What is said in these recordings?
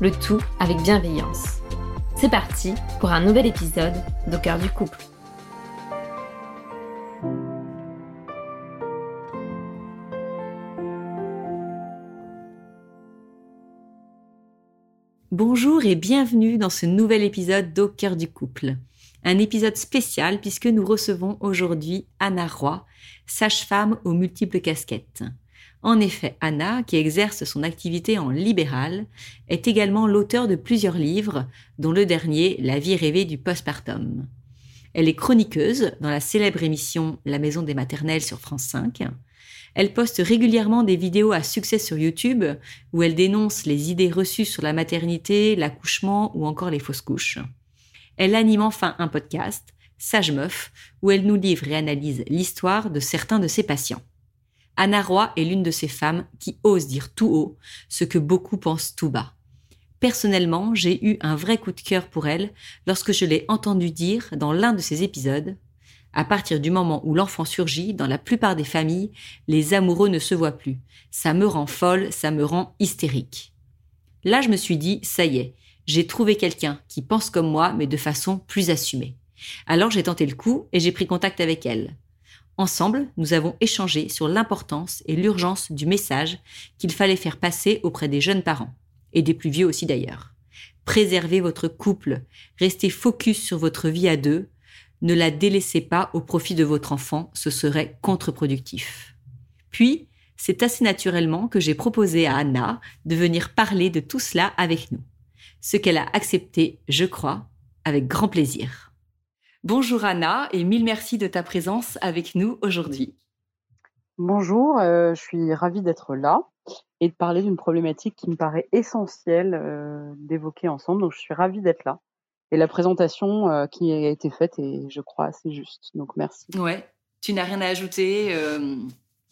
le tout avec bienveillance. C'est parti pour un nouvel épisode d'Au cœur du couple. Bonjour et bienvenue dans ce nouvel épisode d'Au cœur du couple. Un épisode spécial puisque nous recevons aujourd'hui Anna Roy, sage-femme aux multiples casquettes. En effet, Anna, qui exerce son activité en libéral, est également l'auteur de plusieurs livres, dont le dernier La vie rêvée du postpartum. Elle est chroniqueuse dans la célèbre émission La maison des maternelles sur France 5. Elle poste régulièrement des vidéos à succès sur YouTube où elle dénonce les idées reçues sur la maternité, l'accouchement ou encore les fausses couches. Elle anime enfin un podcast, Sage Meuf, où elle nous livre et analyse l'histoire de certains de ses patients. Anna Roy est l'une de ces femmes qui osent dire tout haut ce que beaucoup pensent tout bas. Personnellement, j'ai eu un vrai coup de cœur pour elle lorsque je l'ai entendue dire dans l'un de ses épisodes à partir du moment où l'enfant surgit, dans la plupart des familles, les amoureux ne se voient plus. Ça me rend folle, ça me rend hystérique. Là, je me suis dit, ça y est, j'ai trouvé quelqu'un qui pense comme moi, mais de façon plus assumée. Alors j'ai tenté le coup et j'ai pris contact avec elle. Ensemble, nous avons échangé sur l'importance et l'urgence du message qu'il fallait faire passer auprès des jeunes parents, et des plus vieux aussi d'ailleurs. Préservez votre couple, restez focus sur votre vie à deux, ne la délaissez pas au profit de votre enfant, ce serait contre-productif. Puis, c'est assez naturellement que j'ai proposé à Anna de venir parler de tout cela avec nous, ce qu'elle a accepté, je crois, avec grand plaisir. Bonjour Anna et mille merci de ta présence avec nous aujourd'hui. Bonjour, euh, je suis ravie d'être là et de parler d'une problématique qui me paraît essentielle euh, d'évoquer ensemble. Donc je suis ravie d'être là. Et la présentation euh, qui a été faite est, je crois, assez juste. Donc merci. Ouais, tu n'as rien à ajouter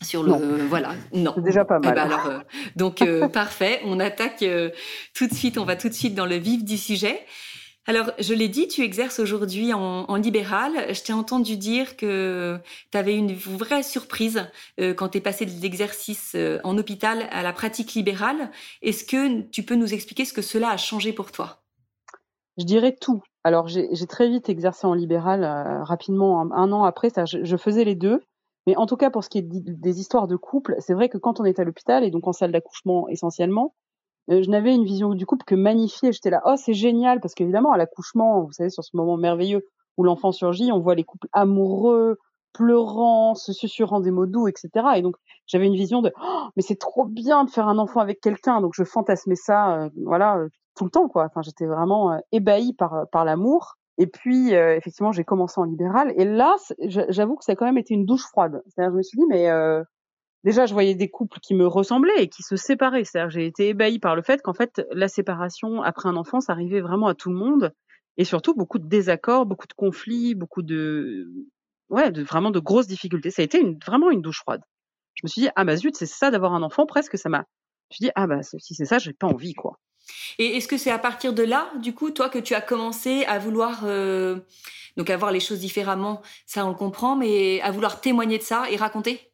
sur le voilà non déjà pas eh ben mal donc parfait on attaque tout de suite on va tout de suite dans le vif du sujet alors, je l'ai dit, tu exerces aujourd'hui en, libéral. Je t'ai entendu dire que tu avais une vraie surprise euh, quand tu es passé de l'exercice euh, en hôpital à la pratique libérale. Est-ce que tu peux nous expliquer ce que cela a changé pour toi? Je dirais tout. Alors, j'ai très vite exercé en libéral, euh, rapidement, un, an après. Ça, je, faisais les deux. Mais en tout cas, pour ce qui est des histoires de couple, c'est vrai que quand on est à l'hôpital, et donc en salle d'accouchement essentiellement, je n'avais une vision du couple que magnifiée. J'étais là, oh c'est génial parce qu'évidemment à l'accouchement, vous savez, sur ce moment merveilleux où l'enfant surgit, on voit les couples amoureux, pleurant, se susurrant des mots doux, etc. Et donc j'avais une vision de, oh, mais c'est trop bien de faire un enfant avec quelqu'un. Donc je fantasmais ça, euh, voilà, euh, tout le temps quoi. Enfin j'étais vraiment ébahie par par l'amour. Et puis effectivement j'ai commencé en libéral. Et là, j'avoue que ça a quand même été une douche froide. C'est-à-dire je me suis dit mais déjà, je voyais des couples qui me ressemblaient et qui se séparaient. C'est-à-dire, j'ai été ébahie par le fait qu'en fait, la séparation après un enfant, ça arrivait vraiment à tout le monde. Et surtout, beaucoup de désaccords, beaucoup de conflits, beaucoup de, ouais, de vraiment de grosses difficultés. Ça a été vraiment une douche froide. Je me suis dit, ah bah zut, c'est ça d'avoir un enfant, presque, ça m'a. Je me suis dit, ah bah si c'est ça, j'ai pas envie, quoi. Et est-ce que c'est à partir de là, du coup, toi, que tu as commencé à vouloir, euh, donc à voir les choses différemment, ça on le comprend, mais à vouloir témoigner de ça et raconter?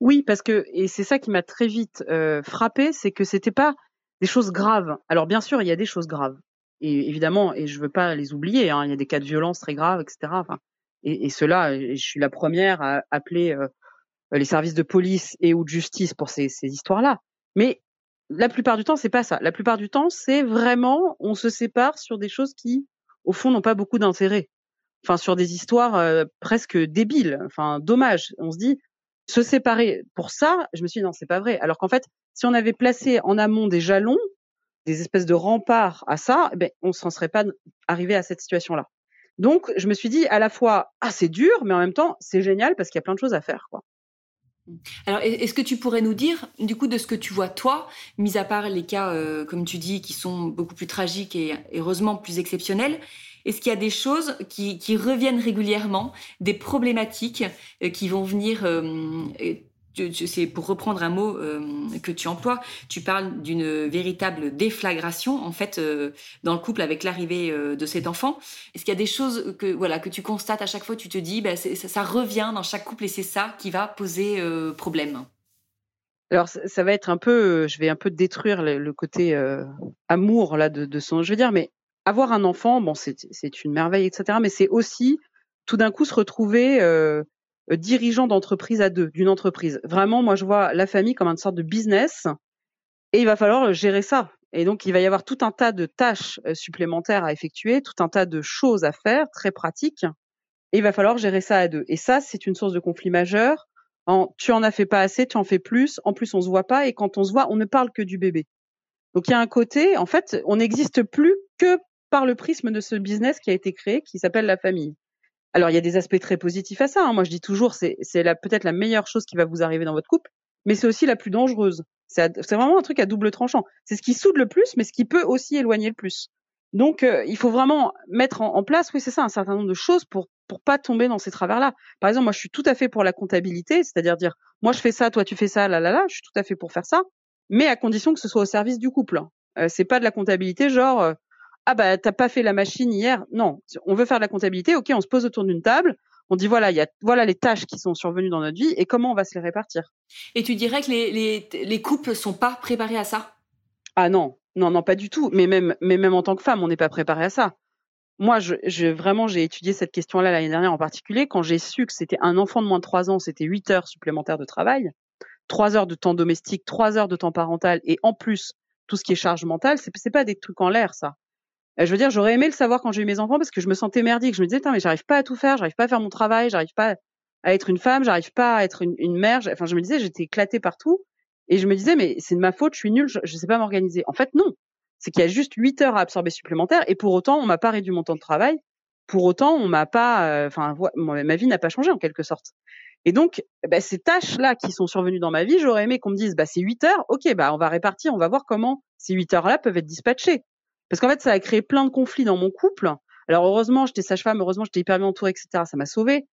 Oui, parce que et c'est ça qui m'a très vite euh, frappé, c'est que c'était pas des choses graves. Alors bien sûr, il y a des choses graves, et évidemment, et je veux pas les oublier. Hein, il y a des cas de violence très graves, etc. Et, et cela, je suis la première à appeler euh, les services de police et ou de justice pour ces, ces histoires-là. Mais la plupart du temps, c'est pas ça. La plupart du temps, c'est vraiment on se sépare sur des choses qui, au fond, n'ont pas beaucoup d'intérêt. Enfin, sur des histoires euh, presque débiles. Enfin, dommage. On se dit, se séparer pour ça, je me suis dit non, c'est pas vrai. Alors qu'en fait, si on avait placé en amont des jalons, des espèces de remparts à ça, eh ben, on s'en serait pas arrivé à cette situation-là. Donc, je me suis dit à la fois, ah, c'est dur, mais en même temps, c'est génial parce qu'il y a plein de choses à faire, quoi. Alors, est-ce que tu pourrais nous dire, du coup, de ce que tu vois toi, mis à part les cas, euh, comme tu dis, qui sont beaucoup plus tragiques et heureusement plus exceptionnels, est-ce qu'il y a des choses qui, reviennent régulièrement, des problématiques euh, qui vont venir c'est pour reprendre un mot euh, que tu emploies, tu parles d'une véritable déflagration en fait euh, dans le couple avec l'arrivée euh, de cet enfant. Est-ce qu'il y a des choses que voilà que tu constates à chaque fois, tu te dis, bah, ça, revient dans chaque couple et c'est ça qui va poser problème? Alors ça, va être un peu, je vais un peu détruire le, côté amour là de, de, son, je veux dire, mais avoir un enfant, bon c'est une merveille, etc. Mais c'est aussi tout d'un coup se retrouver euh, dirigeant d'entreprise à deux, d'une entreprise. Vraiment, moi, je vois la famille comme une sorte de business et il va falloir gérer ça. Et donc, il va y avoir tout un tas de tâches euh, supplémentaires à effectuer, tout un tas de choses à faire, très pratiques. Et il va falloir gérer ça à deux. Et ça, c'est une source de conflit majeur. En, tu en as fait pas assez, tu en fais plus. En plus, on se voit pas. Et quand on se voit, on ne parle que du bébé. Donc, il y a un côté, en fait, on n'existe plus que par le prisme de ce business qui a été créé, qui s'appelle la famille. Alors, il y a des aspects très positifs à ça. Hein. Moi, je dis toujours, c'est peut-être la meilleure chose qui va vous arriver dans votre couple, mais c'est aussi la plus dangereuse. C'est vraiment un truc à double tranchant. C'est ce qui soude le plus, mais ce qui peut aussi éloigner le plus. Donc, euh, il faut vraiment mettre en, place, oui, c'est ça, un certain nombre de choses pour pour pas tomber dans ces travers-là. Par exemple, moi, je suis tout à fait pour la comptabilité, c'est-à-dire dire, moi, je fais ça, toi, tu fais ça, là, là, là. Je suis tout à fait pour faire ça, mais à condition que ce soit au service du couple. Euh, c'est pas de la comptabilité genre, euh, ah bah t'as pas fait la machine hier. Non, on veut faire de la comptabilité. Ok, on se pose autour d'une table. On dit voilà, il y a voilà les tâches qui sont survenues dans notre vie et comment on va se les répartir. Et tu dirais que les, les, les couples sont pas préparés à ça? Ah non, non, non, pas du tout. Mais même, mais même en tant que femme, on n'est pas préparé à ça. Moi, je, je vraiment, j'ai étudié cette question-là l'année dernière en particulier. Quand j'ai su que c'était un enfant de moins de 3 ans, c'était 8 heures supplémentaires de travail, 3 heures de temps domestique, 3 heures de temps parental et en plus tout ce qui est charge mentale, c'est, c'est pas des trucs en l'air, ça. Euh, je veux dire, j'aurais aimé le savoir quand j'ai eu mes enfants parce que je me sentais merdique. Je me disais, mais j'arrive pas à tout faire, j'arrive pas à faire mon travail, j'arrive pas à être une femme, j'arrive pas à être une, mère. Enfin, je me disais, j'étais éclatée partout. Et je me disais, mais c'est de ma faute, je suis nulle, je, je sais pas m'organiser. En fait, non. C'est qu'il y a juste 8 heures à absorber supplémentaires et pour autant, on m'a pas réduit mon temps de travail. Pour autant, on m'a pas, euh, enfin, ma vie n'a pas changé en quelque sorte. Et donc, bah, ces tâches-là qui sont survenues dans ma vie, j'aurais aimé qu'on me dise, bah, c'est 8 heures, ok, bah, on va répartir, on va voir comment ces 8 heures-là peuvent être dispatchées. Parce qu'en fait, ça a créé plein de conflits dans mon couple. Alors heureusement, j'étais sage-femme, heureusement, j'étais hyper bien entourée, etc. Ça m'a sauvée.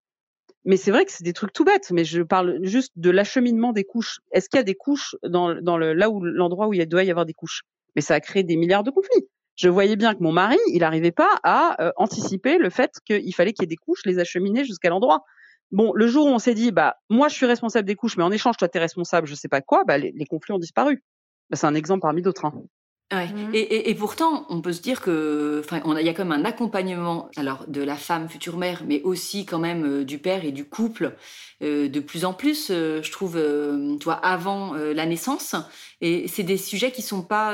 Mais c'est vrai que c'est des trucs tout bêtes. Mais je parle juste de l'acheminement des couches. Est-ce qu'il y a des couches dans, dans le, là où l'endroit où il doit y avoir des couches? Mais ça a créé des milliards de conflits. Je voyais bien que mon mari, il n'arrivait pas à euh, anticiper le fait qu'il fallait qu'il y ait des couches, les acheminer jusqu'à l'endroit. Bon, le jour où on s'est dit, bah moi je suis responsable des couches, mais en échange toi tu es responsable, je sais pas quoi, bah les, conflits ont disparu. Bah, c'est un exemple parmi d'autres. Hein. Ouais. Mmh. Et, et, et, pourtant, on peut se dire que, enfin, il y a même un accompagnement, alors de la femme future mère, mais aussi quand même euh, du père et du couple, euh, de plus en plus, euh, je trouve, toi, avant la naissance. Et c'est des sujets qui sont pas,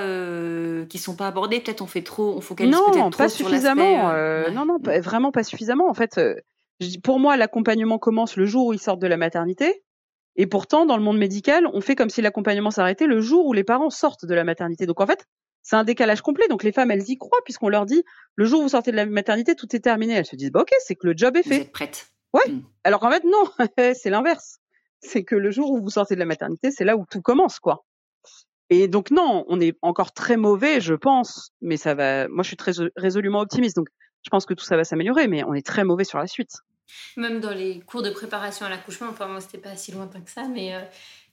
qui sont pas abordés. Peut-être on fait trop, on focalise peut-être trop pas suffisamment. Non, non, vraiment pas suffisamment. En fait, pour moi, l'accompagnement commence le jour où ils sortent de la maternité. Et pourtant, dans le monde médical, on fait comme si l'accompagnement s'arrêtait le jour où les parents sortent de la maternité. Donc en fait, c'est un décalage complet. Donc les femmes, elles y croient puisqu'on leur dit le jour où vous sortez de la maternité, tout est terminé. Elles se disent bah ok, c'est que le job est fait. Vous êtes prête. Ouais. Hmm. Alors qu'en fait non, c'est l'inverse. C'est que le jour où vous sortez de la maternité, c'est là où tout commence quoi. Et donc non, on est encore très mauvais, je pense, mais ça va. Moi, je suis très résolument optimiste, donc je pense que tout ça va s'améliorer, mais on est très mauvais sur la suite. Même dans les cours de préparation à l'accouchement, enfin moi c'était pas si lointain que ça, mais euh,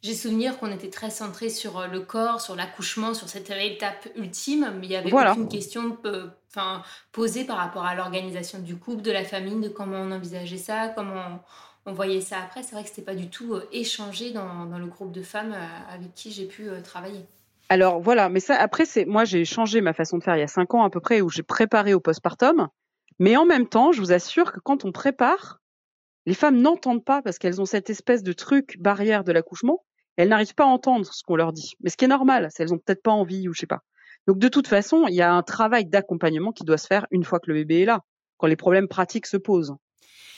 j'ai souvenir qu'on était très centré sur euh, le corps, sur l'accouchement, sur cette étape ultime, mais il y avait aucune question euh, posée par rapport à l'organisation du couple, de la famille, de comment on envisageait ça, comment on, voyait ça après. C'est vrai que c'était pas du tout euh, échangé dans, dans, le groupe de femmes avec qui j'ai pu travailler. Alors voilà, mais ça après c'est moi j'ai changé ma façon de faire il y a cinq ans à peu près où j'ai préparé au postpartum, mais en même temps je vous assure que quand on prépare, les femmes n'entendent pas parce qu'elles ont cette espèce de truc barrière de l'accouchement elles n'arrivent pas à entendre ce qu'on leur dit. Mais ce qui est normal, c'est elles ont peut-être pas envie ou je sais pas. Donc de toute façon, il y a un travail d'accompagnement qui doit se faire une fois que le bébé est là, quand les problèmes pratiques se posent.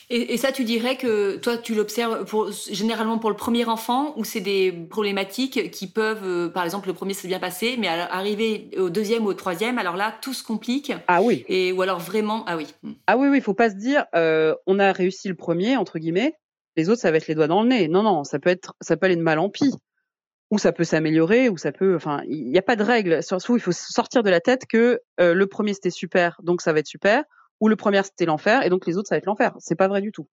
Et, ça, tu dirais que toi, tu l'observes généralement pour le premier enfant, ou c'est des problématiques qui peuvent, euh, par exemple, le premier s'est bien passé, mais arriver au deuxième ou au troisième, alors là, tout se complique. Ah oui. Et ou alors vraiment, ah oui. Ah oui, oui, il faut pas se dire, euh, on a réussi le premier entre guillemets, Les autres, ça va être les doigts dans le nez. Non, non, ça peut être, ça peut aller de mal en pis. Ou ça peut s'améliorer, ou ça peut, enfin, il n'y a pas de règle. Surtout, il faut sortir de la tête que euh, le premier c'était super, donc ça va être super, ou le premier c'était l'enfer, et donc les autres ça va être l'enfer. C'est pas vrai du tout.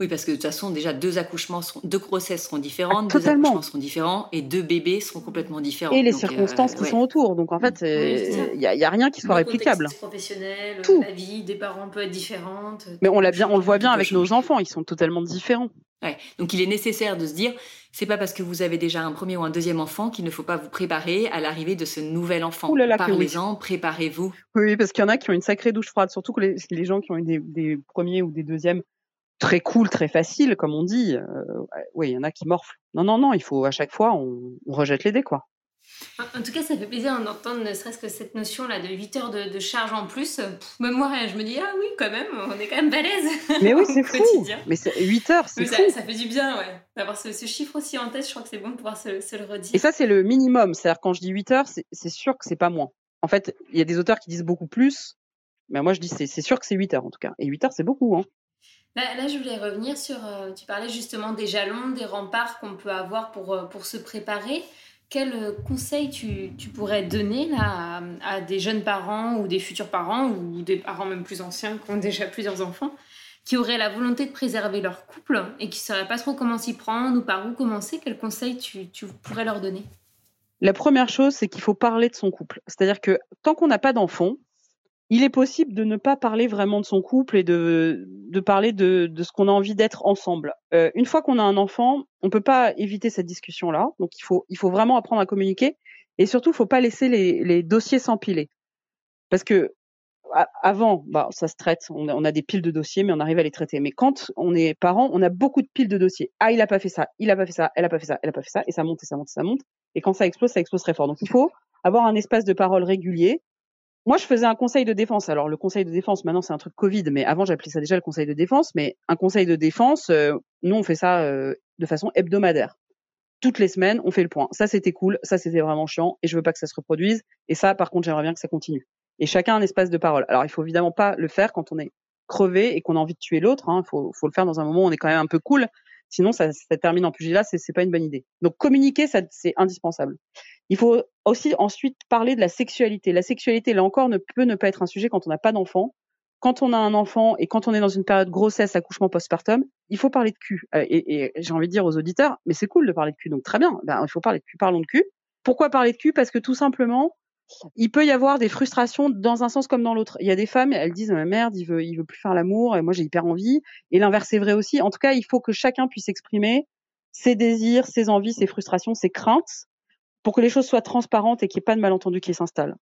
Oui, parce que de toute façon, déjà, deux accouchements, deux grossesses seront différentes, deux accouchements seront différents, et deux bébés seront complètement différents. Et les circonstances qui sont autour. Donc en fait, il n'y a, rien qui soit le réplicable. professionnel, Tout. la vie des parents peut être différente. Mais on, l'a bien, on le voit bien avec nos enfants, ils sont totalement différents. Ouais. Donc il est nécessaire de se dire, c'est pas parce que vous avez déjà un premier ou un deuxième enfant qu'il ne faut pas vous préparer à l'arrivée de ce nouvel enfant. Parlez-en, préparez-vous. Oui, parce qu'il y en a qui ont une sacrée douche froide, surtout que les, les gens qui ont eu des, des premiers ou des deuxièmes très cool, très facile, comme on dit. Euh, oui, il y en a qui morflent. Non, non, non, il faut à chaque fois, on, rejette les dés, quoi. En tout cas, ça fait plaisir d'entendre ne serait-ce que cette notion-là de 8 heures de, charge en plus. même moi, je me dis, ah oui, quand même, on est quand même balèze. Mais oui, c'est fou. Mais 8 heures, c'est fou. Ça, fait du bien, ouais. D'avoir ce, chiffre aussi en tête, je crois que c'est bon de pouvoir se, le redire. Et ça, c'est le minimum. C'est-à-dire, quand je dis 8 heures, c'est sûr que c'est pas moins. En fait, il y a des auteurs qui disent beaucoup plus. Mais moi, je dis, c'est sûr que c'est 8 heures, en tout cas. Et 8 heures, c'est beaucoup, hein. Là, je voulais revenir sur, euh, tu parlais justement des jalons, des remparts qu'on peut avoir pour, euh, pour se préparer. Quel euh, conseil tu, tu, pourrais donner là, à, des jeunes parents ou des futurs parents ou des parents même plus anciens qui ont déjà plusieurs enfants qui auraient la volonté de préserver leur couple et qui ne sauraient pas trop comment s'y prendre ou par où commencer? Quel conseil tu, tu pourrais leur donner? La première chose, c'est qu'il faut parler de son couple. C'est-à-dire que tant qu'on n'a pas d'enfant, il est possible de ne pas parler vraiment de son couple et de, parler de, ce qu'on a envie d'être ensemble. Euh, une fois qu'on a un enfant, on peut pas éviter cette discussion-là. Donc il faut, vraiment apprendre à communiquer et surtout, il faut pas laisser les, dossiers s'empiler. Parce que avant, bah, ça se traite. On a, on a, des piles de dossiers, mais on arrive à les traiter. Mais quand on est parent, on a beaucoup de piles de dossiers. Ah, il a pas fait ça, il a pas fait ça, elle a pas fait ça, elle a pas fait ça, et ça monte et ça monte et ça monte. Et quand ça explose, ça explose très fort. Donc il faut avoir un espace de parole régulier moi, je faisais un conseil de défense. Alors, le conseil de défense, maintenant, c'est un truc Covid, mais avant, j'appelais ça déjà le conseil de défense. Mais un conseil de défense, euh, nous, on fait ça euh, de façon hebdomadaire. Toutes les semaines, on fait le point. Ça, c'était cool. Ça, c'était vraiment chiant. Et je veux pas que ça se reproduise. Et ça, par contre, j'aimerais bien que ça continue. Et chacun un espace de parole. Alors, il faut évidemment pas le faire quand on est crevé et qu'on a envie de tuer l'autre. Il hein. faut, faut le faire dans un moment où on est quand même un peu cool. Sinon, ça, ça termine en pugilat. C'est, c'est pas une bonne idée. Donc, communiquer, ça, c'est indispensable. Il faut aussi ensuite parler de la sexualité. La sexualité, là encore, ne peut ne pas être un sujet quand on n'a pas d'enfant. Quand on a un enfant et quand on est dans une période grossesse, accouchement, postpartum, il faut parler de cul. Euh, et, j'ai envie de dire aux auditeurs, mais c'est cool de parler de cul, donc très bien. Ben, il faut parler de cul, parlons de cul. Pourquoi parler de cul? Parce que tout simplement, il peut y avoir des frustrations dans un sens comme dans l'autre. Il y a des femmes, elles disent merde, il veut, veut plus faire l'amour, et moi j'ai hyper envie. Et l'inverse est vrai aussi. En tout cas, il faut que chacun puisse exprimer ses désirs, ses envies, ses frustrations, ses craintes, pour que les choses soient transparentes et qu'il n'y ait pas de malentendu qui s'installe.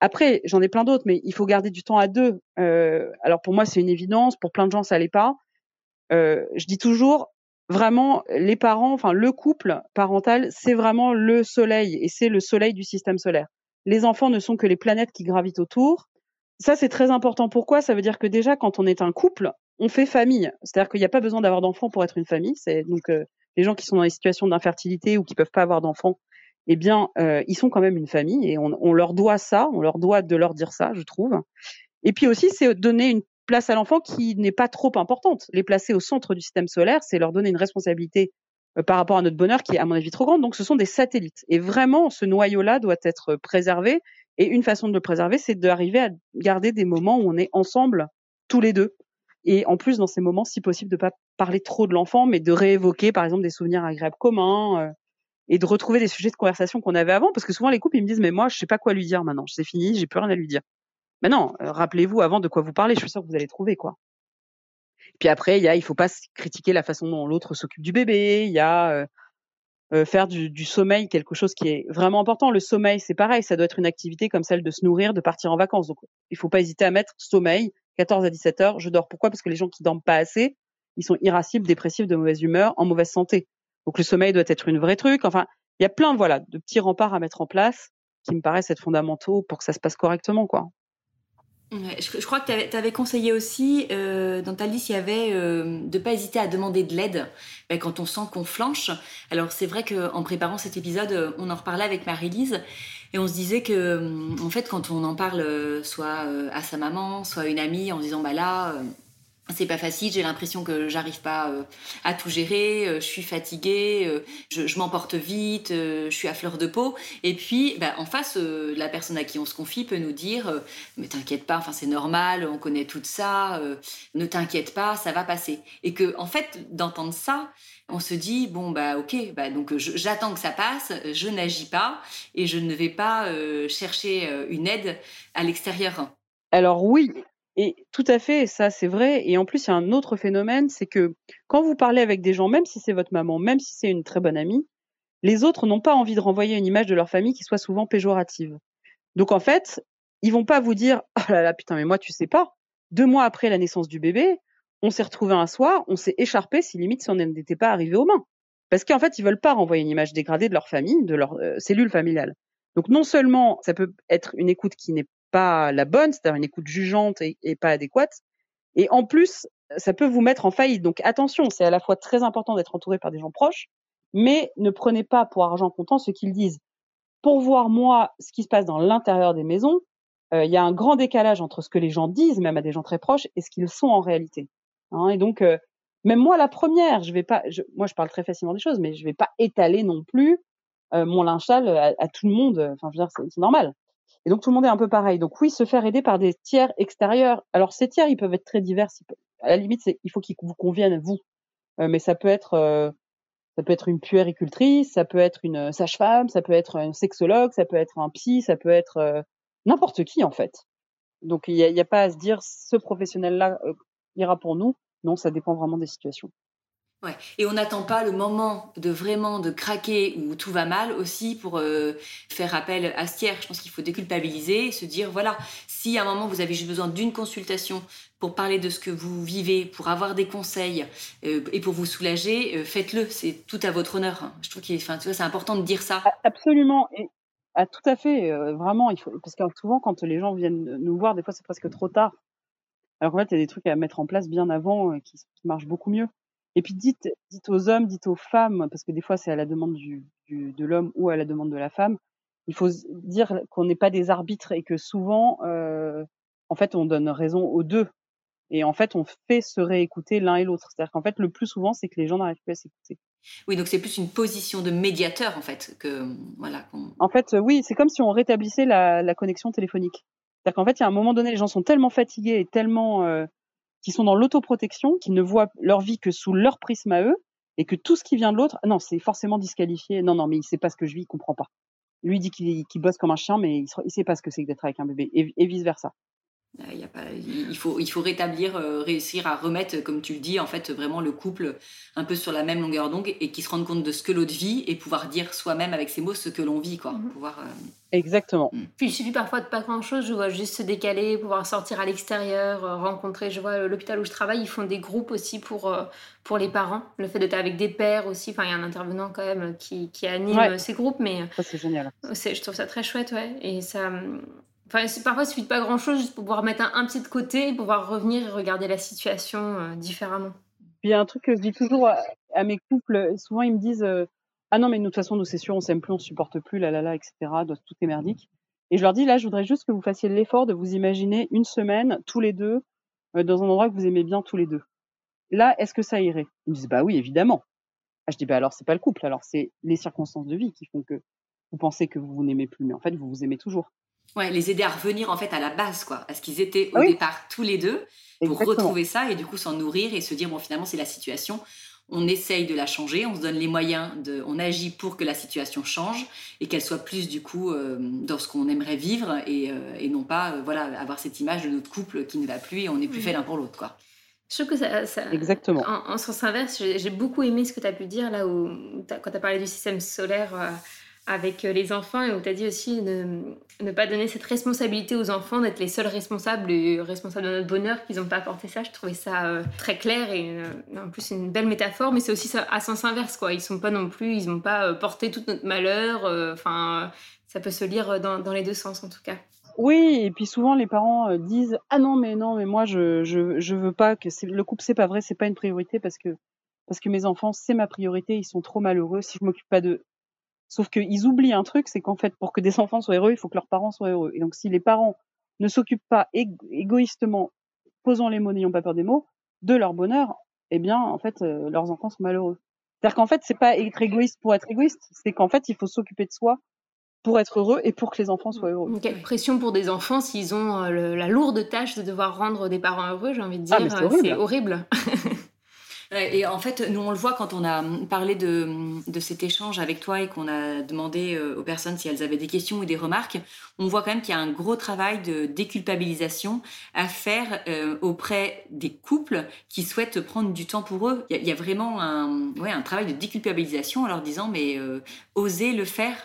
Après, j'en ai plein d'autres, mais il faut garder du temps à deux. Euh, alors pour moi, c'est une évidence. Pour plein de gens, ça l'est pas. Euh, je dis toujours, vraiment, les parents, enfin le couple parental, c'est vraiment le soleil et c'est le soleil du système solaire. Les enfants ne sont que les planètes qui gravitent autour. Ça, c'est très important. Pourquoi? Ça veut dire que déjà, quand on est un couple, on fait famille. C'est-à-dire qu'il n'y a pas besoin d'avoir d'enfants pour être une famille. C'est donc euh, les gens qui sont dans des situations d'infertilité ou qui peuvent pas avoir d'enfants, eh bien, euh, ils sont quand même une famille et on, leur doit ça, on leur doit de leur dire ça, je trouve. Et puis aussi, c'est donner une place à l'enfant qui n'est pas trop importante. Les placer au centre du système solaire, c'est leur donner une responsabilité par rapport à notre bonheur qui est, à mon avis, trop grande. Donc, ce sont des satellites. Et vraiment, ce noyau-là doit être préservé. Et une façon de le préserver, c'est d'arriver à garder des moments où on est ensemble, tous les deux. Et en plus, dans ces moments, si possible, de pas parler trop de l'enfant, mais de réévoquer, par exemple, des souvenirs agréables communs, euh, et de retrouver des sujets de conversation qu'on avait avant, parce que souvent les couples ils me disent mais moi je sais pas quoi lui dire maintenant, c'est fini, j'ai plus rien à lui dire. Mais non, euh, rappelez-vous avant de quoi vous parlez, je suis sûre que vous allez trouver quoi. Puis après il y a il faut pas critiquer la façon dont l'autre s'occupe du bébé, il y a euh, euh, faire du, du, sommeil quelque chose qui est vraiment important. Le sommeil c'est pareil, ça doit être une activité comme celle de se nourrir, de partir en vacances. Donc il faut pas hésiter à mettre sommeil 14 à 17 heures. Je dors pourquoi? Parce que les gens qui dorment pas assez, ils sont irascibles, dépressifs, de mauvaise humeur, en mauvaise santé. Donc le sommeil doit être une vraie truc. Enfin, il y a plein voilà de petits remparts à mettre en place qui me paraissent être fondamentaux pour que ça se passe correctement, quoi. Je, crois que tu avais, conseillé aussi, euh, dans ta liste, il y avait euh, de ne pas hésiter à demander de l'aide ben, quand on sent qu'on flanche. Alors c'est vrai qu'en préparant cet épisode, on en reparlait avec Marie-Lise et on se disait que, en fait, quand on en parle soit à sa maman, soit à une amie, en disant, bah là, c'est pas facile, j'ai l'impression que j'arrive pas euh, à tout gérer, euh, je suis fatiguée, euh, je, m'emporte vite, je suis à fleur de peau. Et puis, bah, en face, la personne à qui on se confie peut nous dire Mais t'inquiète pas, c'est normal, on connaît tout ça, ne t'inquiète pas, ça va passer. Et que, en fait, d'entendre ça, on se dit Bon, bah ok, bah, donc j'attends que ça passe, je n'agis pas et je ne vais pas chercher une aide à l'extérieur. Alors oui, et tout à fait, ça c'est vrai. Et en plus, il y a un autre phénomène, c'est que quand vous parlez avec des gens, même si c'est votre maman, même si c'est une très bonne amie, les autres n'ont pas envie de renvoyer une image de leur famille qui soit souvent péjorative. Donc en fait, ils vont pas vous dire oh là là putain mais moi tu sais pas. Deux mois après la naissance du bébé, on s'est retrouvé un soir, on s'est écharpé si limite si on n'était pas arrivé aux mains. Parce qu'en fait, ils veulent pas renvoyer une image dégradée de leur famille, de leur euh, cellule familiale. Donc non seulement ça peut être une écoute qui n'est pas la bonne, c'est-à-dire une écoute jugeante et, pas adéquate. Et en plus, ça peut vous mettre en faillite. Donc attention, c'est à la fois très important d'être entouré par des gens proches, mais ne prenez pas pour argent comptant ce qu'ils disent. Pour voir moi ce qui se passe dans l'intérieur des maisons, euh, il y a un grand décalage entre ce que les gens disent, même à des gens très proches, et ce qu'ils sont en réalité. Hein, et donc, euh, même moi, la première, je vais pas, moi, je parle très facilement des choses, mais je vais pas étaler non plus euh, mon linge à, à, tout le monde. Enfin, je veux dire, c'est normal. Et donc tout le monde est un peu pareil. Donc oui, se faire aider par des tiers extérieurs. Alors ces tiers, ils peuvent être très divers. À la limite, il faut qu'ils vous conviennent vous. Euh, mais ça peut être euh, ça peut être une puéricultrice, ça peut être une sage-femme, ça peut être un sexologue, ça peut être un psy, ça peut être euh, n'importe qui en fait. Donc il n'y a, pas à se dire ce professionnel-là ira pour nous. Non, ça dépend vraiment des situations. Ouais. Et on n'attend pas le moment de vraiment de craquer où tout va mal aussi pour euh, faire appel à ce tiers. Je pense qu'il faut déculpabiliser, se dire voilà, si à un moment vous avez juste besoin d'une consultation pour parler de ce que vous vivez, pour avoir des conseils euh, et pour vous soulager, euh, faites-le. C'est tout à votre honneur. Je trouve vois, c'est important de dire ça. Absolument. Et ah, tout à fait. vraiment, parce que souvent quand les gens viennent nous voir, des fois c'est presque trop tard. Alors en fait, il y a des trucs à mettre en place bien avant qui marchent beaucoup mieux. Et puis dites, dites aux hommes, dites aux femmes, parce que des fois c'est à la demande du, du, de l'homme ou à la demande de la femme. Il faut dire qu'on n'est pas des arbitres et que souvent, euh, en fait, on donne raison aux deux. Et en fait, on fait se réécouter l'un et l'autre. C'est-à-dire qu'en fait, le plus souvent, c'est que les gens n'arrivent plus à s'écouter. Oui, donc c'est plus une position de médiateur, en fait, que voilà. En fait, oui, c'est comme si on rétablissait la, la connexion téléphonique. C'est-à-dire qu'en fait, il y a un moment donné, les gens sont tellement fatigués et tellement euh, qui sont dans l'autoprotection, qui ne voient leur vie que sous leur prisme à eux, et que tout ce qui vient de l'autre, non, c'est forcément disqualifié. Non, non, mais il sait pas ce que je vis, il comprend pas. Lui dit qu'il bosse comme un chien, mais il, il sait pas ce que c'est que d'être avec un bébé, et vice versa. Il, y a pas, il, faut, il faut rétablir, euh, réussir à remettre, comme tu le dis, en fait, vraiment le couple un peu sur la même longueur d'onde et qui se rende compte de ce que l'autre vit et pouvoir dire soi-même avec ses mots ce que l'on vit, quoi. Mhm. Pouvoir, euh, Exactement. Mm. Puis il suffit parfois de pas grand-chose, je vois juste se décaler, pouvoir sortir à l'extérieur, euh, rencontrer, je vois l'hôpital où je travaille, ils font des groupes aussi pour, pour les parents. Le fait d'être avec des pères aussi, enfin il y a un intervenant quand même qui, qui anime ces groupes, mais... c'est génial. Je trouve ça très chouette, ouais. Et ça Parfois, il suffit de pas grand-chose juste pour pouvoir mettre un, pied de côté et pouvoir revenir et regarder la situation euh, différemment. Puis il y a un truc que je dis toujours à, mes couples, souvent ils me disent euh, Ah non, mais de toute façon, nous c'est sûr, on s'aime plus, on supporte plus, la la la, etc. Tout est merdique. Et je leur dis Là, je voudrais juste que vous fassiez l'effort de vous imaginer une semaine, tous les deux, euh, dans un endroit que vous aimez bien tous les deux. Là, est-ce que ça irait? Ils me disent Bah oui, évidemment. Ah, je dis Bah alors, c'est pas le couple, alors c'est les circonstances de vie qui font que vous pensez que vous vous n'aimez plus, mais en fait, vous vous aimez toujours. Ouais, les aider à revenir en fait à la base, quoi, à ce qu'ils étaient au départ tous les deux, pour retrouver ça et du coup s'en nourrir et se dire bon finalement c'est la situation, on essaye de la changer, on se donne les moyens de, on agit pour que la situation change et qu'elle soit plus du coup euh, dans ce qu'on aimerait vivre et, euh, et non pas euh, voilà avoir cette image de notre couple qui ne va plus et on n'est plus fait l'un pour l'autre, quoi. Je trouve que ça. ça Exactement. En, sens inverse, j'ai beaucoup aimé ce que tu as pu dire là où, quand tu as parlé du système solaire avec euh, les enfants et où tu as dit aussi ne pas donner cette responsabilité aux enfants d'être les seuls responsables et responsables de notre bonheur qu'ils n'ont pas apporté ça. Je trouvais ça euh, très clair et euh, en plus une belle métaphore, mais c'est aussi à sens inverse quoi. Ils sont pas non plus, ils n'ont pas porté tout notre malheur. Enfin, ça peut se lire dans, les deux sens en tout cas. Oui, et puis souvent les parents disent ah non mais non mais moi je je, veux pas que le couple c'est pas vrai, c'est pas une priorité parce que parce que mes enfants c'est ma priorité, ils sont trop malheureux si je m'occupe pas de Sauf qu'ils oublient un truc, c'est qu'en fait, pour que des enfants soient heureux, il faut que leurs parents soient heureux. Et donc, si les parents ne s'occupent pas égoïstement, posant les mots, n'ayant pas peur des mots, de leur bonheur, eh bien, en fait, leurs enfants sont malheureux. C'est-à-dire qu'en fait, c'est pas être égoïste pour être égoïste, c'est qu'en fait, il faut s'occuper de soi pour être heureux et pour que les enfants soient heureux. Quelle pression pour des enfants s'ils ont la lourde tâche de devoir rendre des parents heureux, j'ai envie de ah, dire. c'est horrible. Et en fait, nous, on le voit quand on a parlé de, de cet échange avec toi et qu'on a demandé euh, aux personnes si elles avaient des questions ou des remarques, on voit quand même qu'il y a un gros travail de déculpabilisation à faire euh, auprès des couples qui souhaitent prendre du temps pour eux. Il y a, vraiment un, ouais, un travail de déculpabilisation en leur disant, mais euh, osez le faire,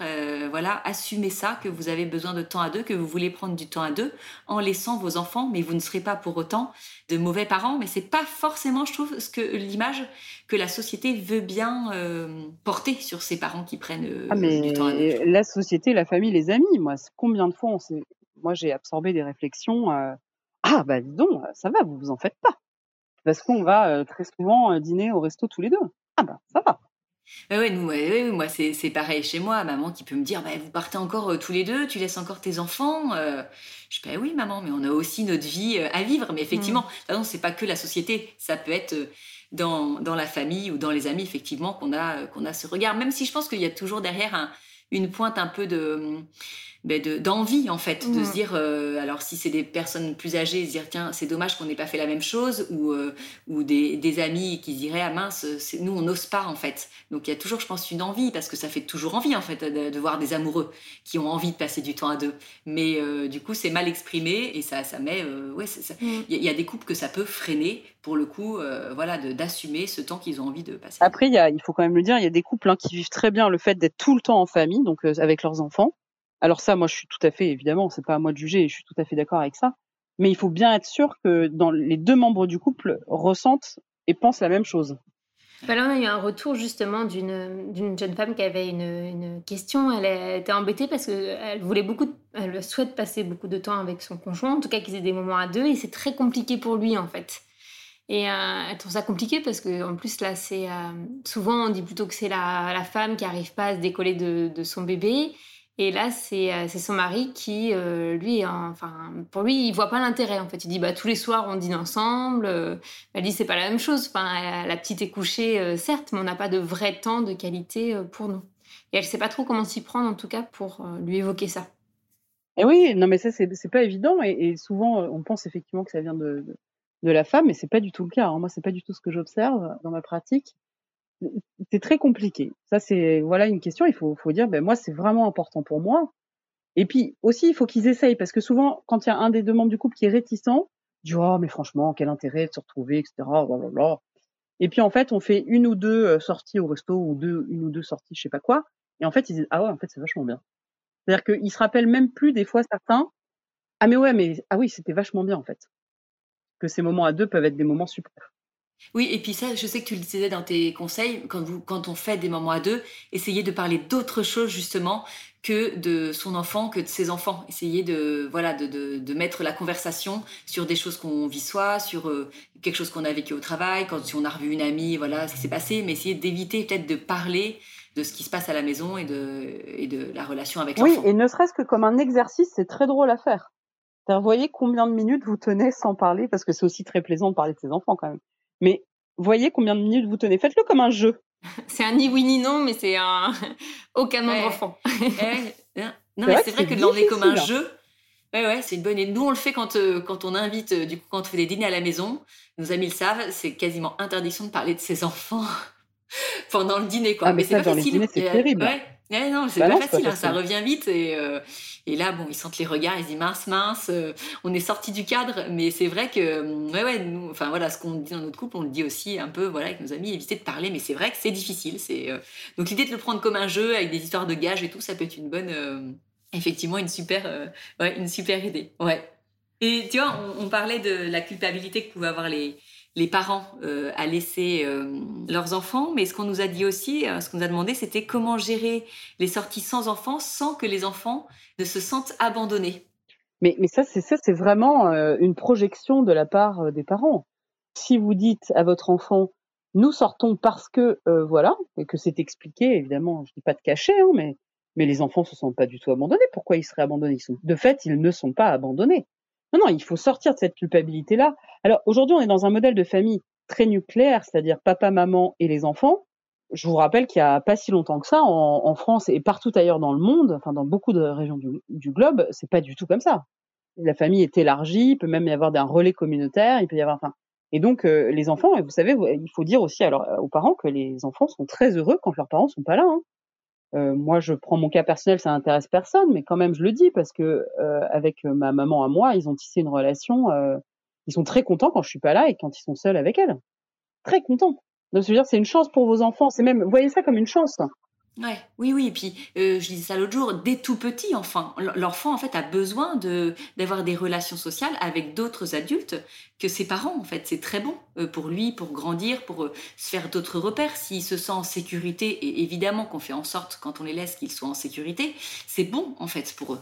voilà, assumez ça, que vous avez besoin de temps à deux, que vous voulez prendre du temps à deux, en laissant vos enfants, mais vous ne serez pas pour autant de mauvais parents, mais c'est pas forcément, je trouve, ce que l'image que la société veut bien euh, porter sur ses parents qui prennent euh, ah, mais du temps à La société, la famille, les amis, moi, combien de fois on moi j'ai absorbé des réflexions. Euh, ah bah dis donc, ça va, vous vous en faites pas, parce qu'on va très souvent dîner au resto tous les deux. Ah bah ça va. Ouais, nous, ouais, moi, c'est, pareil chez moi. Maman qui peut me dire, bah, vous partez encore euh, tous les deux, tu laisses encore tes enfants. Euh. je dis, bah oui, maman, mais on a aussi notre vie euh, à vivre. Mais effectivement, mmh. c'est pas que la société. Ça peut être dans, dans la famille ou dans les amis, effectivement, qu'on a, qu'on a ce regard. Même si je pense qu'il y a toujours derrière un, une pointe un peu de ben d'envie en fait de se dire euh, alors si c'est des personnes plus âgées se dire tiens c'est dommage qu'on n'ait pas fait la même chose ou euh, ou des, des, amis qui se diraient ah mince nous on n'ose pas en fait. Donc il y a toujours je pense une envie parce que ça fait toujours envie en fait de, voir des amoureux qui ont envie de passer du temps à deux. Mais euh, du coup c'est mal exprimé et ça ça met ouais mm. il y, a des couples que ça peut freiner pour le coup voilà d'assumer ce temps qu'ils ont envie de passer. Après il y a, il faut quand même le dire il y a des couples hein, qui vivent très bien le fait d'être tout le temps en famille donc avec leurs enfants alors ça, moi, je suis tout à fait, évidemment, c'est pas à moi de juger, je suis tout à fait d'accord avec ça. Mais il faut bien être sûr que dans les deux membres du couple ressentent et pensent la même chose. Bah là, on a eu un retour justement d'une, jeune femme qui avait une, une, question. Elle était embêtée parce qu'elle voulait beaucoup, elle souhaite passer beaucoup de temps avec son conjoint, en tout cas qu'ils aient des moments à deux, et c'est très compliqué pour lui en fait. Et euh, elle trouve ça compliqué parce que en plus là, c'est euh, souvent on dit plutôt que c'est la, la, femme qui arrive pas à se décoller de, de son bébé. Et là, c'est euh, son mari qui, euh, lui, enfin, pour lui, il voit pas l'intérêt. En fait, il dit bah tous les soirs on dîne ensemble. Euh, elle dit c'est pas la même chose. Enfin, la petite est couchée, certes, mais on n'a pas de vrai temps de qualité pour nous. Et elle sait pas trop comment s'y prendre, en tout cas, pour lui évoquer ça. Et oui, non, mais ça c'est pas évident. Et, souvent, on pense effectivement que ça vient de, de, la femme, mais c'est pas du tout le cas. Hein. Moi, c'est pas du tout ce que j'observe dans ma pratique c'est très compliqué. Ça, c'est voilà une question. Il faut, faut dire, ben moi, c'est vraiment important pour moi. Et puis aussi, il faut qu'ils essayent parce que souvent, quand il y a un des deux membres du couple qui est réticent, dit oh mais franchement, quel intérêt de se retrouver, etc. Blablabla. Et puis en fait, on fait une ou deux euh, sorties au resto ou deux, une ou deux sorties, je sais pas quoi. Et en fait, ils disent ah ouais, en fait, c'est vachement bien. C'est-à-dire qu'ils se rappellent même plus des fois certains. Ah mais ouais, mais ah oui, c'était vachement bien en fait. Que ces moments à deux peuvent être des moments super. Oui, et puis ça, je sais que tu le disais dans tes conseils, quand, vous, quand on fait des moments à deux, essayez de parler d'autre chose justement que de son enfant, que de ses enfants. Essayez de, voilà, de, de, mettre la conversation sur des choses qu'on vit soi, sur euh, quelque chose qu'on a vécu au travail, quand si on a revu une amie, voilà ce qui s'est passé, mais essayez d'éviter peut-être de parler de ce qui se passe à la maison et de, et de la relation avec l'enfant. Oui, et ne serait-ce que comme un exercice, c'est très drôle à faire. Vous voyez combien de minutes vous tenez sans parler, parce que c'est aussi très plaisant de parler de ses enfants quand même. Mais voyez combien de minutes vous tenez. Faites-le comme un jeu. c'est un ni oui ni non, mais c'est un aucun nombre d'enfants. non, mais c'est vrai que de l'emmener comme un jeu, ouais, ouais, c'est une bonne idée. Nous, on le fait quand, euh, quand on invite, euh, du coup, quand on fait des dîners à la maison. Nos amis le savent, c'est quasiment interdiction de parler de ses enfants pendant le dîner, quoi. Ah, mais, c'est pas facile. C'est terrible. Ouais, non, c'est bah pas, facile, hein, ça revient vite et, euh, et là, bon, ils sentent les regards, ils se disent mince, mince, euh, on est sorti du cadre, mais c'est vrai que, euh, ouais, ouais, nous, enfin voilà, ce qu'on dit dans notre couple, on le dit aussi un peu, voilà, avec nos amis, éviter de parler, mais c'est vrai que c'est difficile. C'est donc l'idée de le prendre comme un jeu avec des histoires de gages et tout, ça peut être une bonne, effectivement, une super, ouais, une super idée, ouais. Et tu vois, on, on parlait de la culpabilité que pouvaient avoir les les parents euh, à laisser euh, leurs enfants, mais ce qu'on nous a dit aussi, euh, ce qu'on nous a demandé, c'était comment gérer les sorties sans enfants sans que les enfants ne se sentent abandonnés. Mais, mais ça, c'est vraiment une projection de la part des parents. Si vous dites à votre enfant, nous sortons parce que voilà, que c'est expliqué, évidemment, je dis pas de cacher, hein, mais les enfants se sentent pas du tout abandonnés. Pourquoi ils seraient abandonnés? De fait, ils ne sont pas abandonnés. Non, non, il faut sortir de cette culpabilité-là. Alors aujourd'hui, on est dans un modèle de famille très nucléaire, c'est-à-dire papa, maman et les enfants, je vous rappelle qu'il y a pas si longtemps que ça, en, France et partout ailleurs dans le monde, enfin dans beaucoup de régions du, globe, c'est pas du tout comme ça. La famille est élargie, il peut même y avoir un relais communautaire, il peut y avoir, enfin, et donc euh, les enfants, et vous savez, il faut dire aussi alors aux parents que les enfants sont très heureux quand leurs parents sont pas là. Hein. Euh, moi, je prends mon cas personnel, ça n'intéresse personne, mais quand même, je le dis parce que euh, avec ma maman à moi, ils ont tissé une relation. Euh, ils sont très contents quand je suis pas là et quand ils sont seuls avec elle. Très contents. Donc, je veux dire, c'est une chance pour vos enfants. C'est même, voyez ça comme une chance. Ouais, oui, oui. Et puis, euh, je disais ça l'autre jour, dès tout petit, enfin, l'enfant en fait a besoin de d'avoir des relations sociales avec d'autres adultes que ses parents. En fait, c'est très bon euh, pour lui, pour grandir, pour euh, se faire d'autres repères. S'il se sent en sécurité, et évidemment qu'on fait en sorte quand on les laisse qu'ils soient en sécurité, c'est bon en fait pour eux.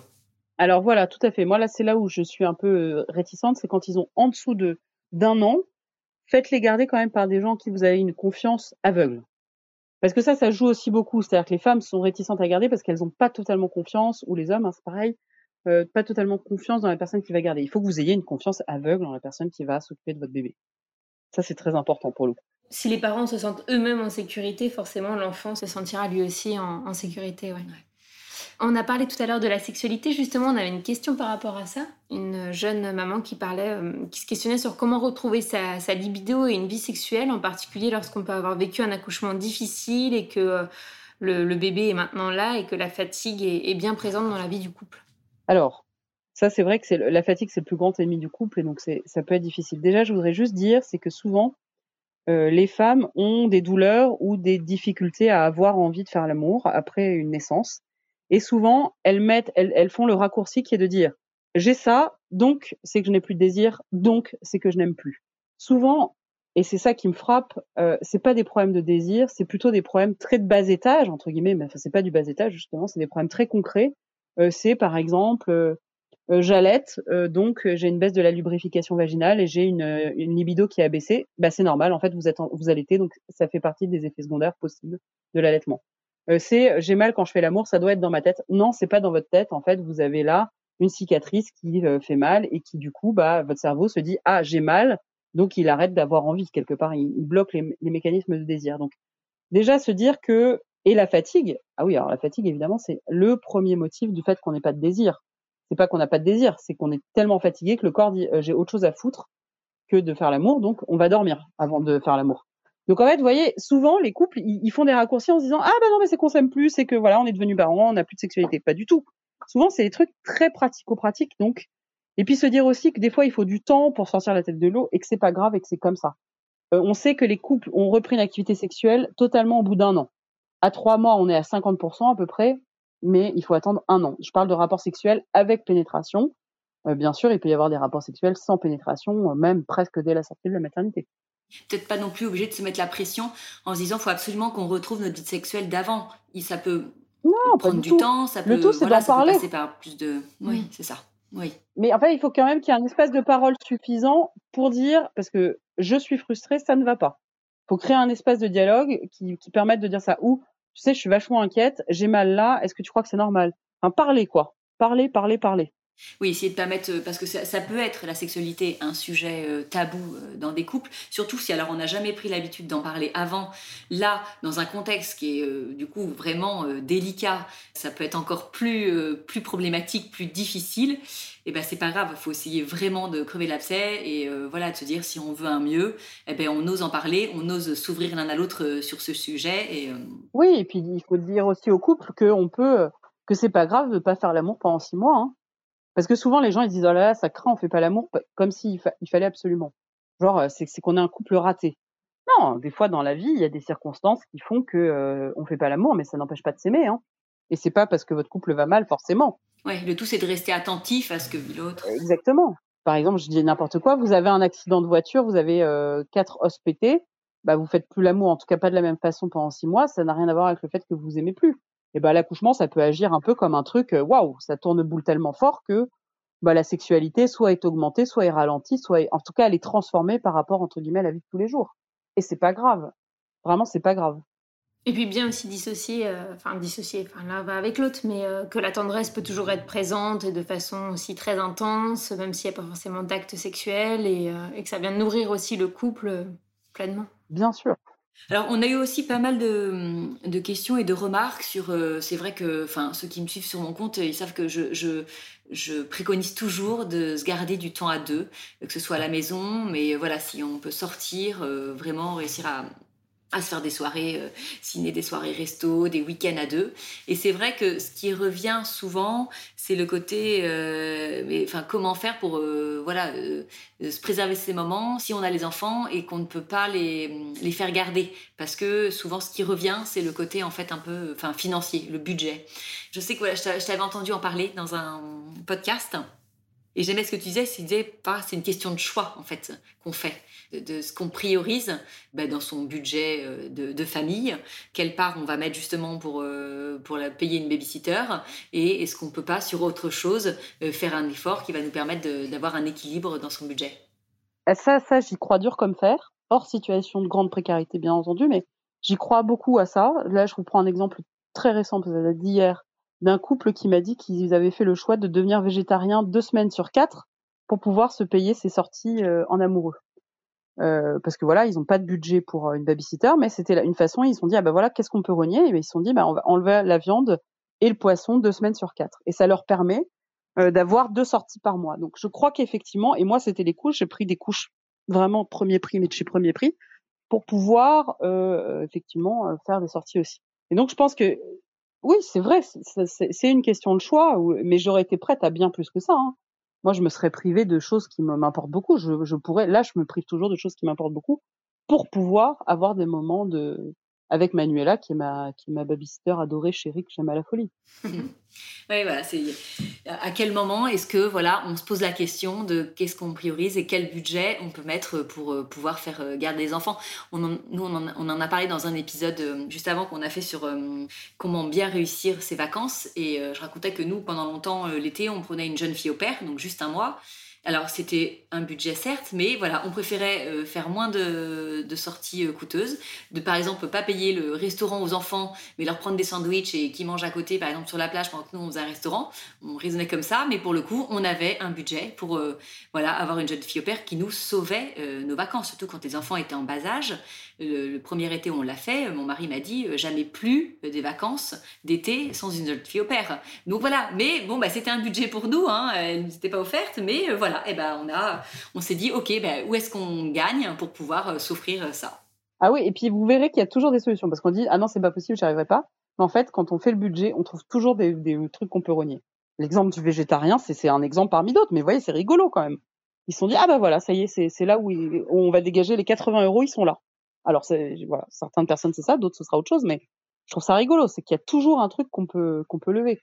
Alors voilà, tout à fait. Moi là, c'est là où je suis un peu réticente, c'est quand ils ont en dessous de d'un an, faites-les garder quand même par des gens qui vous avez une confiance aveugle. Parce que ça, ça joue aussi beaucoup. C'est-à-dire que les femmes sont réticentes à garder parce qu'elles n'ont pas totalement confiance, ou les hommes, hein, c'est pareil, euh, pas totalement confiance dans la personne qui va garder. Il faut que vous ayez une confiance aveugle dans la personne qui va s'occuper de votre bébé. Ça, c'est très important pour le coup. Si les parents se sentent eux-mêmes en sécurité, forcément, l'enfant se sentira lui aussi en, sécurité. Ouais. On a parlé tout à l'heure de la sexualité, justement, on avait une question par rapport à ça. Une jeune maman qui parlait, euh, qui se questionnait sur comment retrouver sa, libido et une vie sexuelle, en particulier lorsqu'on peut avoir vécu un accouchement difficile et que euh, le, bébé est maintenant là et que la fatigue est, bien présente dans la vie du couple. Alors, ça c'est vrai que c'est la fatigue c'est le plus grand ennemi du couple et donc ça peut être difficile. Déjà, je voudrais juste dire, c'est que souvent euh, les femmes ont des douleurs ou des difficultés à avoir envie de faire l'amour après une naissance. Et souvent, elles mettent, elles, font le raccourci qui est de dire j'ai ça, donc c'est que je n'ai plus de désir, donc c'est que je n'aime plus. Souvent, et c'est ça qui me frappe, euh, c'est pas des problèmes de désir, c'est plutôt des problèmes très de bas étage entre guillemets, mais enfin c'est pas du bas étage justement, c'est des problèmes très concrets. Euh, c'est par exemple euh, euh j'allaite, euh, donc j'ai une baisse de la lubrification vaginale et j'ai une, une libido qui a baissé. Bah c'est normal, en fait vous êtes vous allaitez, donc ça fait partie des effets secondaires possibles de l'allaitement. Euh, c'est j'ai mal quand je fais l'amour, ça doit être dans ma tête. Non, c'est pas dans votre tête. En fait, vous avez là une cicatrice qui euh, fait mal et qui du coup, bah, votre cerveau se dit ah j'ai mal, donc il arrête d'avoir envie quelque part. Il, bloque les, les, mécanismes de désir. Donc déjà se dire que et la fatigue. Ah oui, alors la fatigue évidemment c'est le premier motif du fait qu'on n'ait pas de désir. C'est pas qu'on n'a pas de désir, c'est qu'on est tellement fatigué que le corps dit euh, j'ai autre chose à foutre que de faire l'amour, donc on va dormir avant de faire l'amour. Donc en fait, vous voyez, souvent les couples, ils, font des raccourcis en se disant ah ben non mais c'est qu'on s'aime plus, c'est que voilà on est devenu parents, on n'a plus de sexualité, pas du tout. Souvent c'est des trucs très pratico-pratiques donc. Et puis se dire aussi que des fois il faut du temps pour sortir la tête de l'eau et que c'est pas grave et que c'est comme ça. Euh, on sait que les couples ont repris une activité sexuelle totalement au bout d'un an. À trois mois, on est à 50% à peu près, mais il faut attendre un an. Je parle de rapports sexuels avec pénétration. Euh, bien sûr, il peut y avoir des rapports sexuels sans pénétration, euh, même presque dès la sortie de la maternité. Peut-être pas non plus obligé de se mettre la pression en se disant faut absolument qu'on retrouve notre vie sexuelle d'avant. Ça peut prendre du, temps, ça peut, le tout, voilà, ça peut passer par plus de. Oui, c'est ça. Oui. Mais en fait, il faut quand même qu'il y ait un espace de parole suffisant pour dire, parce que je suis frustrée, ça ne va pas. Il faut créer un espace de dialogue qui, qui permette de dire ça. Ou, tu sais, je suis vachement inquiète, j'ai mal là, est-ce que tu crois que c'est normal? Enfin, parler quoi. Parler, parler, parler. Oui, essayer de permettre, euh, parce que ça, peut être la sexualité un sujet euh, tabou euh, dans des couples, surtout si alors on n'a jamais pris l'habitude d'en parler avant. Là, dans un contexte qui est du coup vraiment délicat, ça peut être encore plus, plus problématique, plus difficile. Et eh ben c'est pas grave, faut essayer vraiment de crever l'abcès et voilà de se dire si on veut un mieux, eh ben on ose en parler, on ose s'ouvrir l'un à l'autre sur ce sujet. Et, Oui, et puis il faut dire aussi au couple que peut que c'est pas grave de pas faire l'amour pendant six mois. Hein. Parce que souvent, les gens, ils disent, oh là là, ça craint, on fait pas l'amour, comme s'il il fallait absolument. Genre, euh, c'est qu'on est un couple raté. Non, des fois, dans la vie, il y a des circonstances qui font que euh, on fait pas l'amour, mais ça n'empêche pas de s'aimer. Hein. Et c'est pas parce que votre couple va mal, forcément. Ouais, le tout, c'est de rester attentif à ce que vit l'autre. Exactement. Par exemple, je dis n'importe quoi, vous avez un accident de voiture, vous avez euh, quatre os pétés, bah, vous faites plus l'amour, en tout cas pas de la même façon pendant six mois, ça n'a rien à voir avec le fait que vous vous aimez plus et ben l'accouchement ça peut agir un peu comme un truc euh, waouh, ça tourne boule tellement fort que bah, la sexualité soit est augmentée, soit est ralentie, soit en tout cas elle est transformée par rapport entre guillemets à la vie de tous les jours. Et c'est pas grave. Vraiment c'est pas grave. Et puis bien aussi dissocier, euh, enfin dissocier, enfin l'un va avec l'autre, mais euh, que la tendresse peut toujours être présente et de façon aussi très intense, même s'il n'y a pas forcément d'acte sexuel, et, et, que ça vient nourrir aussi le couple pleinement. Bien sûr. Alors, on a eu aussi pas mal de, questions et de remarques sur. Euh, c'est vrai que, enfin, ceux qui me suivent sur mon compte, ils savent que je, je, préconise toujours de se garder du temps à deux, que ce soit à la maison, mais voilà, si on peut sortir, euh, vraiment réussir à, à se faire des soirées euh, ciné, des soirées resto, des week-ends à deux. Et c'est vrai que ce qui revient souvent, c'est le côté, euh, comment faire pour, euh, voilà, se préserver ces moments si on a les enfants et qu'on ne peut pas les, les faire garder, parce que souvent, ce qui revient, c'est le côté en fait un peu, enfin, financier, le budget. Je sais que voilà, je t'avais entendu en parler dans un podcast. Et j'aimais ce que tu disais, c'est c'est une question de choix en fait qu'on fait, de, ce qu'on priorise ben, dans son budget euh, de, famille, quelle part on va mettre justement pour euh, pour la, payer une babysitter, et est-ce qu'on peut pas sur autre chose euh, faire un effort qui va nous permettre d'avoir un équilibre dans son budget? Ça, ça, j'y crois dur comme fer, hors situation de grande précarité bien entendu, mais j'y crois beaucoup à ça. Là, je vous prends un exemple très récent, d'hier d'un couple qui m'a dit qu'ils avaient fait le choix de devenir végétarien deux semaines sur quatre pour pouvoir se payer ses sorties en amoureux. Euh, parce que voilà, ils n'ont pas de budget pour euh, une babysitter, mais c'était une façon. Ils se sont dit ah ben voilà, qu'est-ce qu'on peut renier? Et ben, ils se sont dit bah on va enlever la viande et le poisson deux semaines sur quatre, et ça leur permet d'avoir deux sorties par mois. Donc je crois qu'effectivement, et moi c'était les couches, j'ai pris des couches vraiment premier prix, mais de chez premier prix, pour pouvoir effectivement faire des sorties aussi. Et donc je pense que oui, c'est vrai, c'est une question de choix, mais j'aurais été prête à bien plus que ça. Hein. Moi, je me serais privée de choses qui m'importent beaucoup. Je, pourrais, là, je me prive toujours de choses qui m'importent beaucoup pour pouvoir avoir des moments de, avec Manuela, qui est ma, babysitter adorée, chérie, que j'aime à la folie. oui, voilà, à quel moment est-ce que voilà, on se pose la question de qu'est-ce qu'on priorise et quel budget on peut mettre pour euh, pouvoir faire euh, garder les enfants? On nous, on en, a parlé dans un épisode euh, juste avant qu'on a fait sur comment bien réussir ses vacances et je racontais que nous, pendant longtemps, l'été, on prenait une jeune fille au père, donc juste un mois. Alors c'était un budget certes, mais voilà, on préférait euh, faire moins de, sorties euh, coûteuses, de par exemple pas payer le restaurant aux enfants, mais leur prendre des sandwichs et qui mangent à côté, par exemple sur la plage pendant que nous on un restaurant. On raisonnait comme ça, mais pour le coup, on avait un budget pour euh, voilà avoir une jeune fille au père qui nous sauvait nos vacances, surtout quand les enfants étaient en bas âge. Le, premier été où on l'a fait, mon mari m'a dit jamais plus des vacances d'été sans une jeune fille au père. Donc voilà, mais bon bah c'était un budget pour nous, hein, elle nous était pas offerte, mais voilà et ben on a, on s'est dit, ok, ben, où est-ce qu'on gagne pour pouvoir euh, s'offrir euh, ça? Ah oui, et puis vous verrez qu'il y a toujours des solutions parce qu'on dit, ah non, c'est pas possible, j'y arriverai pas. Mais en fait, quand on fait le budget, on trouve toujours des, trucs qu'on peut renier. L'exemple du végétarien, c'est un exemple parmi d'autres, mais vous voyez, c'est rigolo quand même. Ils se sont dit, ah ben voilà, ça y est, c'est là où, on va dégager les 80 euros, ils sont là. Alors, certaines personnes, c'est ça, d'autres, ce sera autre chose, mais je trouve ça rigolo, c'est qu'il y a toujours un truc qu'on peut, qu'on peut lever.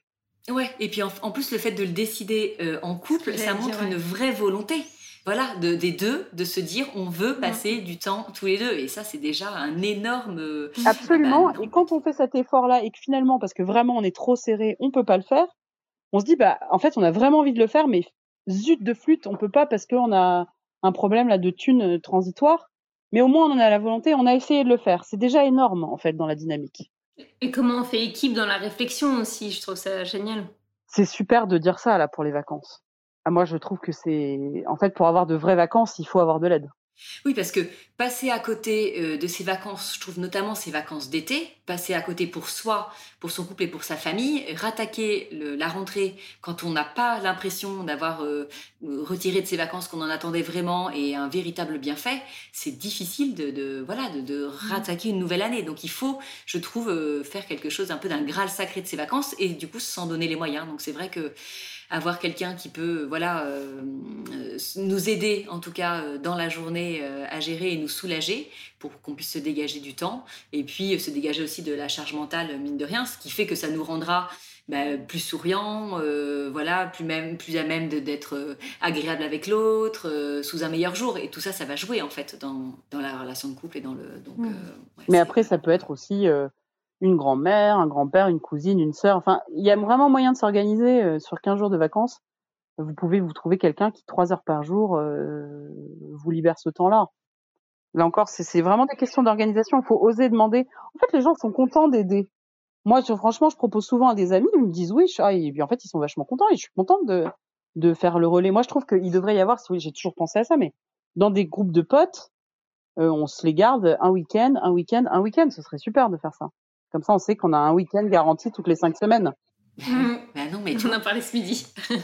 Ouais, et puis en, plus le fait de le décider euh, en couple, ça montre une vraie volonté. Voilà, de, des deux, de se dire on veut passer du temps tous les deux. Et ça, c'est déjà un énorme. Euh, Absolument. Bah, et quand on fait cet effort-là et que finalement, parce que vraiment on est trop serré, on peut pas le faire, on se dit bah en fait on a vraiment envie de le faire, mais zut de flûte, on peut pas parce qu'on a un problème là de thunes euh, transitoire. Mais au moins on en a la volonté, on a essayé de le faire. C'est déjà énorme en fait dans la dynamique. Et comment on fait équipe dans la réflexion aussi, je trouve ça génial. C'est super de dire ça là pour les vacances. Ah, moi, je trouve que c'est en fait pour avoir de vraies vacances, il faut avoir de l'aide. Oui, parce que passer à côté euh, de ses vacances, je trouve notamment ses vacances d'été, passer à côté pour soi, pour son couple et pour sa famille, rattaquer la rentrée quand on n'a pas l'impression d'avoir euh, retiré de ses vacances qu'on en attendait vraiment et un véritable bienfait, c'est difficile de, voilà de, rattaquer une nouvelle année. Donc il faut, je trouve, euh, faire quelque chose un peu d'un graal sacré de ses vacances et du coup s'en donner les moyens. Donc c'est vrai que avoir quelqu'un qui peut voilà euh, nous aider en tout cas euh, dans la journée euh, à gérer et nous soulager pour qu'on puisse se dégager du temps et puis se dégager aussi de la charge mentale mine de rien ce qui fait que ça nous rendra bah, plus souriant, voilà, plus même, plus à même d'être agréable avec l'autre, sous un meilleur jour. Et tout ça, ça va jouer en fait dans, dans la relation de couple et dans le. Donc, mmh. Mais après, ça peut être aussi une grand-mère, un grand-père, une cousine, une sœur. Enfin, il y a vraiment moyen de s'organiser euh, sur 15 jours de vacances. Vous pouvez vous trouver quelqu'un qui, trois heures par jour, euh, vous libère ce temps-là. Là encore, c'est vraiment des questions d'organisation. Il faut oser demander. En fait, les gens sont contents d'aider. Moi, franchement, je propose souvent à des amis, ils me disent oui, ah, et puis en fait, ils sont vachement contents et je suis contente de, faire le relais. Moi, je trouve qu'il devrait y avoir, oui, j'ai toujours pensé à ça, mais dans des groupes de potes, on se les garde un week-end, un week-end, un week-end. Ce serait super de faire ça. Comme ça, on sait qu'on a un week-end garanti toutes les cinq semaines. bah non, mais tu en as parlé ce midi.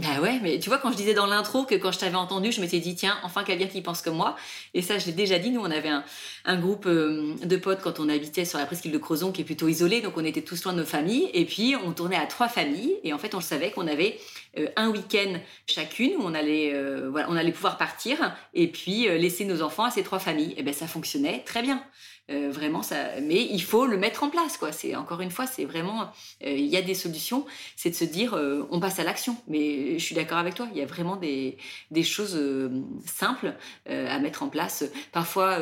Bah ouais, mais tu vois, quand je disais dans l'intro que quand je t'avais entendu, je m'étais dit, tiens, enfin quelqu'un qui pense comme moi. Et ça, je l'ai déjà dit, nous, on avait un, un groupe euh, de potes quand on habitait sur la presqu'île de Crozon, qui est plutôt isolée, donc on était tous loin de nos familles. Et puis, on tournait à trois familles. Et en fait, on savait qu'on avait euh, un week-end chacune où on allait, euh, voilà, on allait pouvoir partir et puis laisser nos enfants à ces trois familles. Et ben, ça fonctionnait très bien. Euh, vraiment, ça. Mais il faut le mettre en place, quoi. C'est encore une fois, c'est vraiment. Euh, il y a des solutions. C'est de se dire, euh, on passe à l'action. Mais je suis d'accord avec toi. Il y a vraiment des, choses simples à mettre en place. Parfois,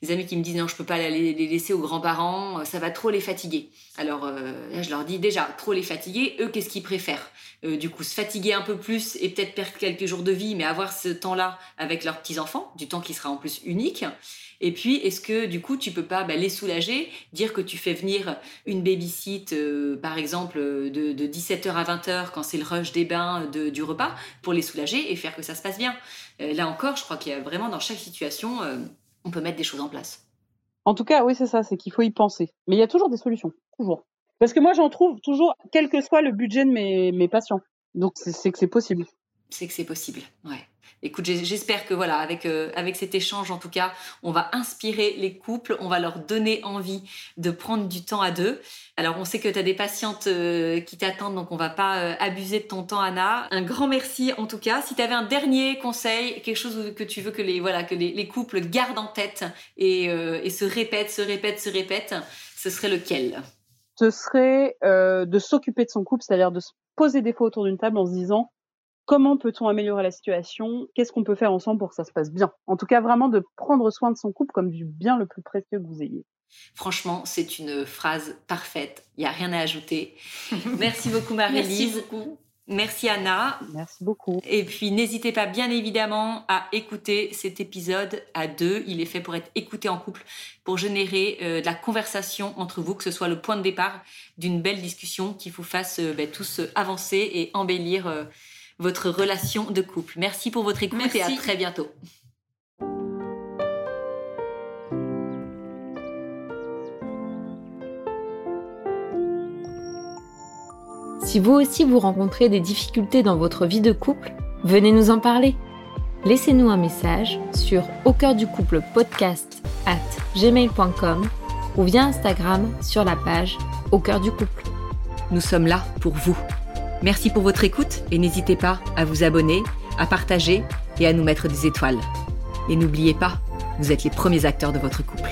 des amis qui me disent non, je peux pas les, les laisser aux grands-parents. Ça va trop les fatiguer. Alors je leur dis déjà, trop les fatiguer. Eux, qu'est-ce qu'ils préfèrent? Du coup, se fatiguer un peu plus et peut-être perdre quelques jours de vie, mais avoir ce temps-là avec leurs petits enfants, du temps qui sera en plus unique. Et puis, est-ce que du coup, tu peux pas bah, les soulager, dire que tu fais venir une babysit, euh, par exemple, de, 17h à 20h quand c'est le rush des bains du repas, pour les soulager et faire que ça se passe bien. Euh, là encore, je crois qu'il y a vraiment dans chaque situation, euh, on peut mettre des choses en place. En tout cas, oui, c'est ça, c'est qu'il faut y penser. Mais il y a toujours des solutions, toujours. Parce que moi, j'en trouve toujours, quel que soit le budget de mes, mes patients. Donc, c'est que c'est possible. C'est que c'est possible, ouais écoute, j'espère que voilà, avec, euh, avec cet échange, en tout cas, on va inspirer les couples, on va leur donner envie de prendre du temps à deux. Alors, on sait que tu as des patientes euh, qui t'attendent, donc on va pas euh, abuser de ton temps, Anna. Un grand merci, en tout cas. Si tu avais un dernier conseil, quelque chose que tu veux que les, voilà, que les, couples gardent en tête et, se répètent, se répètent, se répètent, ce serait lequel? Ce serait de s'occuper de son couple, c'est-à-dire de se poser des fois autour d'une table en se disant comment peut-on améliorer la situation? Qu'est-ce qu'on peut faire ensemble pour que ça se passe bien? En tout cas, vraiment de prendre soin de son couple comme du bien le plus précieux que vous ayez. Franchement, c'est une phrase parfaite. Il n'y a rien à ajouter. Merci beaucoup, Marie-Lise. Merci beaucoup. Merci Anna. Merci beaucoup. Et puis n'hésitez pas bien évidemment à écouter cet épisode à deux. Il est fait pour être écouté en couple, pour générer euh, de la conversation entre vous, que ce soit le point de départ d'une belle discussion qui vous fasse euh, ben, tous avancer et embellir. Euh, votre relation de couple. Merci pour votre écoute et à très bientôt. Si vous aussi vous rencontrez des difficultés dans votre vie de couple, venez nous en parler. Laissez-nous un message sur au cœur du couple podcast at gmail.com ou via Instagram sur la page au cœur du couple. Nous sommes là pour vous. Merci pour votre écoute et n'hésitez pas à vous abonner, à partager et à nous mettre des étoiles. Et n'oubliez pas, vous êtes les premiers acteurs de votre couple.